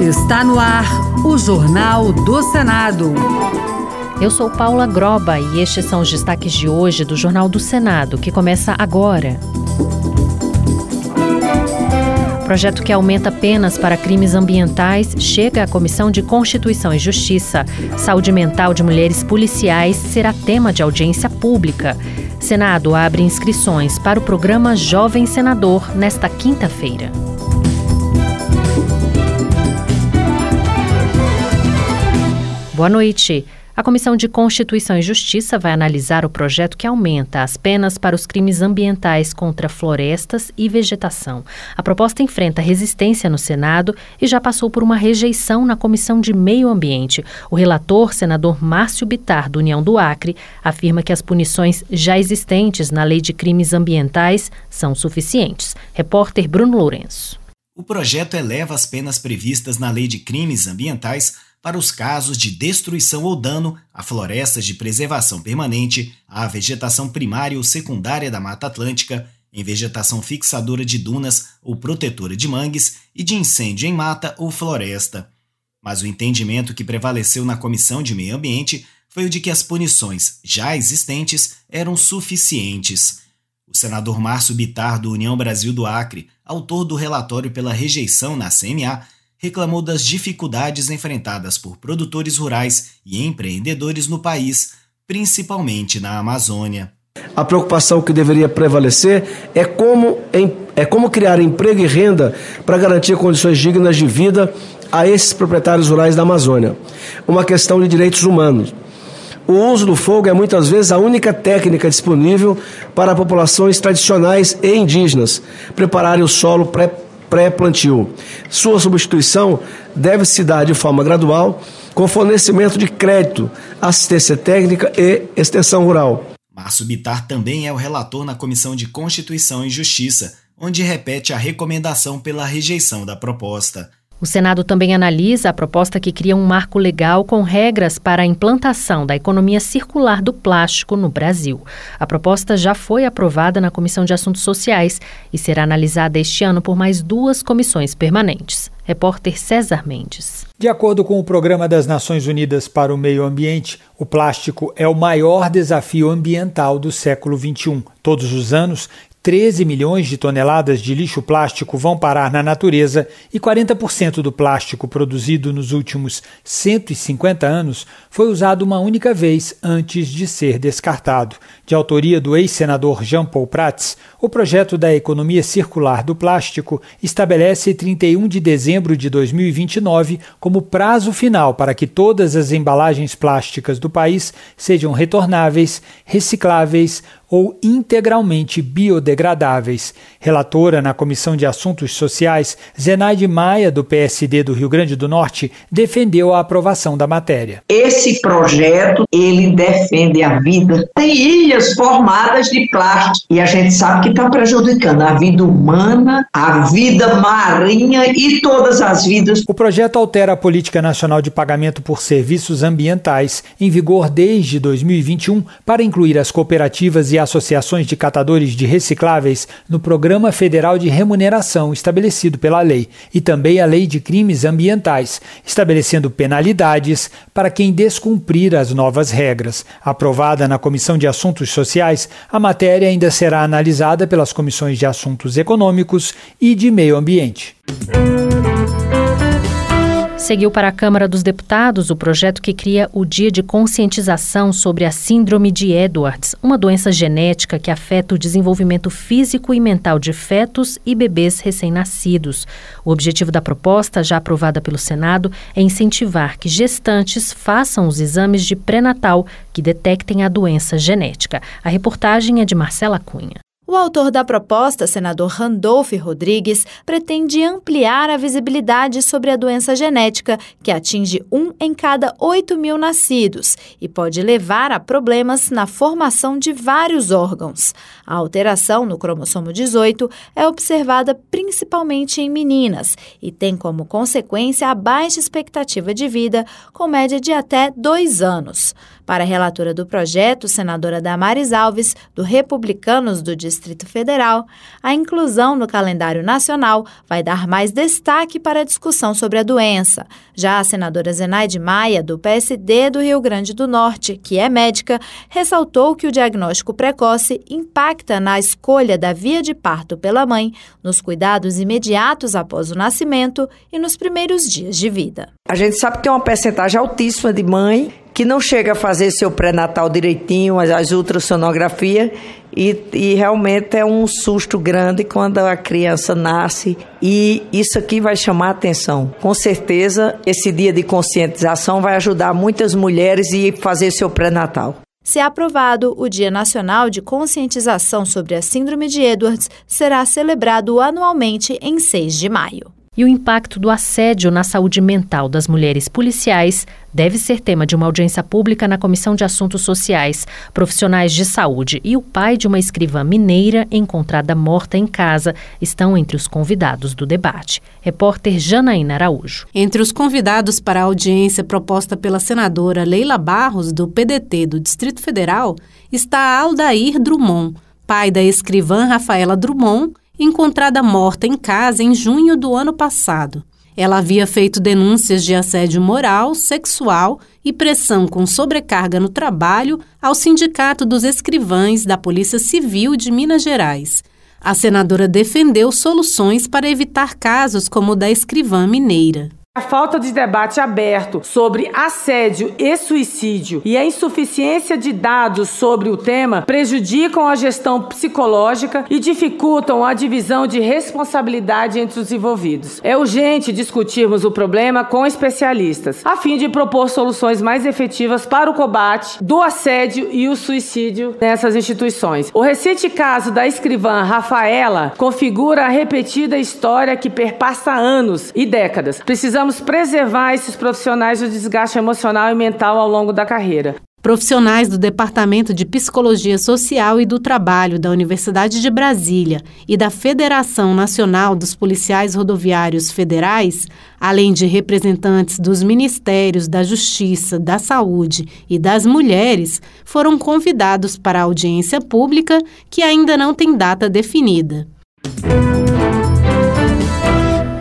Está no ar o Jornal do Senado. Eu sou Paula Groba e estes são os destaques de hoje do Jornal do Senado, que começa agora. Projeto que aumenta penas para crimes ambientais chega à Comissão de Constituição e Justiça. Saúde mental de mulheres policiais será tema de audiência pública. Senado abre inscrições para o programa Jovem Senador nesta quinta-feira. Boa noite. A Comissão de Constituição e Justiça vai analisar o projeto que aumenta as penas para os crimes ambientais contra florestas e vegetação. A proposta enfrenta resistência no Senado e já passou por uma rejeição na Comissão de Meio Ambiente. O relator, senador Márcio Bitar, do União do Acre, afirma que as punições já existentes na Lei de Crimes Ambientais são suficientes. Repórter Bruno Lourenço. O projeto eleva as penas previstas na Lei de Crimes Ambientais para os casos de destruição ou dano a florestas de preservação permanente, à vegetação primária ou secundária da Mata Atlântica, em vegetação fixadora de dunas ou protetora de mangues e de incêndio em mata ou floresta. Mas o entendimento que prevaleceu na Comissão de Meio Ambiente foi o de que as punições já existentes eram suficientes. O senador Márcio Bitar, do União Brasil do Acre, autor do relatório pela rejeição na CMA, reclamou das dificuldades enfrentadas por produtores rurais e empreendedores no país, principalmente na Amazônia. A preocupação que deveria prevalecer é como, é como criar emprego e renda para garantir condições dignas de vida a esses proprietários rurais da Amazônia. Uma questão de direitos humanos. O uso do fogo é muitas vezes a única técnica disponível para populações tradicionais e indígenas prepararem o solo pré-plantio. Sua substituição deve se dar de forma gradual, com fornecimento de crédito, assistência técnica e extensão rural. Márcio Bitar também é o relator na Comissão de Constituição e Justiça, onde repete a recomendação pela rejeição da proposta. O Senado também analisa a proposta que cria um marco legal com regras para a implantação da economia circular do plástico no Brasil. A proposta já foi aprovada na Comissão de Assuntos Sociais e será analisada este ano por mais duas comissões permanentes. Repórter César Mendes. De acordo com o Programa das Nações Unidas para o Meio Ambiente, o plástico é o maior desafio ambiental do século XXI. Todos os anos, 13 milhões de toneladas de lixo plástico vão parar na natureza e 40% do plástico produzido nos últimos 150 anos foi usado uma única vez antes de ser descartado. De autoria do ex-senador Jean Paul Prats, o projeto da economia circular do plástico estabelece 31 de dezembro de 2029 como prazo final para que todas as embalagens plásticas do país sejam retornáveis, recicláveis ou integralmente biodegradáveis. Relatora na Comissão de Assuntos Sociais, Zenaide Maia, do PSD do Rio Grande do Norte, defendeu a aprovação da matéria. Esse projeto, ele defende a vida. Tem ilhas formadas de plástico e a gente sabe que está prejudicando a vida humana, a vida marinha e todas as vidas. O projeto altera a Política Nacional de Pagamento por Serviços Ambientais, em vigor desde 2021, para incluir as cooperativas e associações de catadores de recicláveis no Programa Federal de Remuneração estabelecido pela lei e também a Lei de Crimes Ambientais, estabelecendo penalidades para quem descumprir as novas regras. Aprovada na Comissão de Assuntos Sociais, a matéria ainda será analisada pelas comissões de Assuntos Econômicos e de Meio Ambiente. Seguiu para a Câmara dos Deputados o projeto que cria o Dia de Conscientização sobre a Síndrome de Edwards, uma doença genética que afeta o desenvolvimento físico e mental de fetos e bebês recém-nascidos. O objetivo da proposta, já aprovada pelo Senado, é incentivar que gestantes façam os exames de pré-natal que detectem a doença genética. A reportagem é de Marcela Cunha. O autor da proposta, senador Randolph Rodrigues, pretende ampliar a visibilidade sobre a doença genética, que atinge um em cada 8 mil nascidos e pode levar a problemas na formação de vários órgãos. A alteração no cromossomo 18 é observada principalmente em meninas e tem como consequência a baixa expectativa de vida, com média de até dois anos. Para a relatora do projeto, senadora Damares Alves, do Republicanos do Distrito Federal, a inclusão no calendário nacional vai dar mais destaque para a discussão sobre a doença. Já a senadora Zenaide Maia, do PSD do Rio Grande do Norte, que é médica, ressaltou que o diagnóstico precoce impacta na escolha da via de parto pela mãe, nos cuidados imediatos após o nascimento e nos primeiros dias de vida. A gente sabe que tem uma percentagem altíssima de mãe que não chega a fazer seu pré-natal direitinho, as ultrassonografias, e, e, realmente é um susto grande quando a criança nasce e isso aqui vai chamar atenção. Com certeza, esse dia de conscientização vai ajudar muitas mulheres a fazer seu pré-natal. Se aprovado, o Dia Nacional de Conscientização sobre a Síndrome de Edwards será celebrado anualmente em 6 de maio. E o impacto do assédio na saúde mental das mulheres policiais deve ser tema de uma audiência pública na Comissão de Assuntos Sociais. Profissionais de saúde e o pai de uma escrivã mineira encontrada morta em casa estão entre os convidados do debate. Repórter Janaína Araújo. Entre os convidados para a audiência proposta pela senadora Leila Barros, do PDT do Distrito Federal, está Aldair Drummond, pai da escrivã Rafaela Drummond encontrada morta em casa em junho do ano passado. Ela havia feito denúncias de assédio moral, sexual e pressão com sobrecarga no trabalho ao Sindicato dos Escrivães da Polícia Civil de Minas Gerais. A senadora defendeu soluções para evitar casos como o da escrivã mineira. A falta de debate aberto sobre assédio e suicídio e a insuficiência de dados sobre o tema prejudicam a gestão psicológica e dificultam a divisão de responsabilidade entre os envolvidos. É urgente discutirmos o problema com especialistas, a fim de propor soluções mais efetivas para o combate do assédio e o suicídio nessas instituições. O recente caso da escrivã Rafaela configura a repetida história que perpassa anos e décadas. Precisamos precisamos preservar esses profissionais do desgaste emocional e mental ao longo da carreira. Profissionais do Departamento de Psicologia Social e do Trabalho da Universidade de Brasília e da Federação Nacional dos Policiais Rodoviários Federais, além de representantes dos Ministérios da Justiça, da Saúde e das Mulheres, foram convidados para a audiência pública que ainda não tem data definida.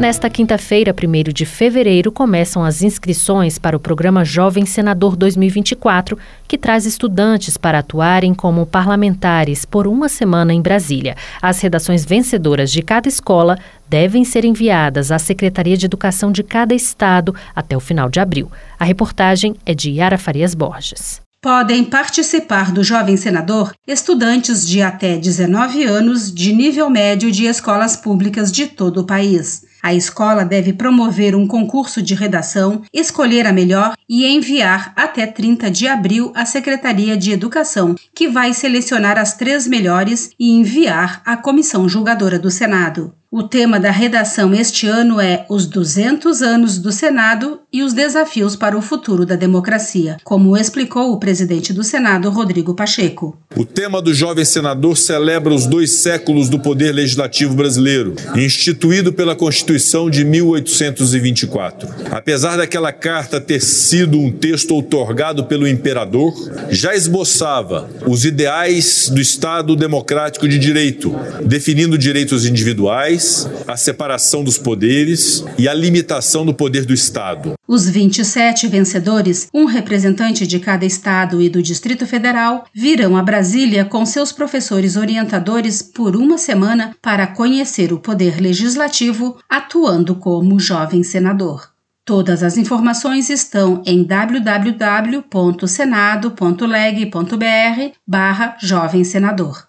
Nesta quinta-feira, 1 de fevereiro, começam as inscrições para o programa Jovem Senador 2024, que traz estudantes para atuarem como parlamentares por uma semana em Brasília. As redações vencedoras de cada escola devem ser enviadas à Secretaria de Educação de cada estado até o final de abril. A reportagem é de Yara Farias Borges. Podem participar do Jovem Senador estudantes de até 19 anos de nível médio de escolas públicas de todo o país. A escola deve promover um concurso de redação, escolher a melhor e enviar até 30 de abril à Secretaria de Educação, que vai selecionar as três melhores e enviar à comissão julgadora do Senado. O tema da redação este ano é Os 200 anos do Senado e os desafios para o futuro da democracia, como explicou o presidente do Senado, Rodrigo Pacheco. O tema do jovem senador celebra os dois séculos do poder legislativo brasileiro, instituído pela Constituição de 1824. Apesar daquela carta ter sido um texto outorgado pelo imperador, já esboçava os ideais do Estado democrático de direito, definindo direitos individuais a separação dos poderes e a limitação do poder do Estado. Os 27 vencedores, um representante de cada estado e do Distrito Federal, virão a Brasília com seus professores orientadores por uma semana para conhecer o poder legislativo, atuando como jovem senador. Todas as informações estão em www.senado.leg.br barra Jovem Senador.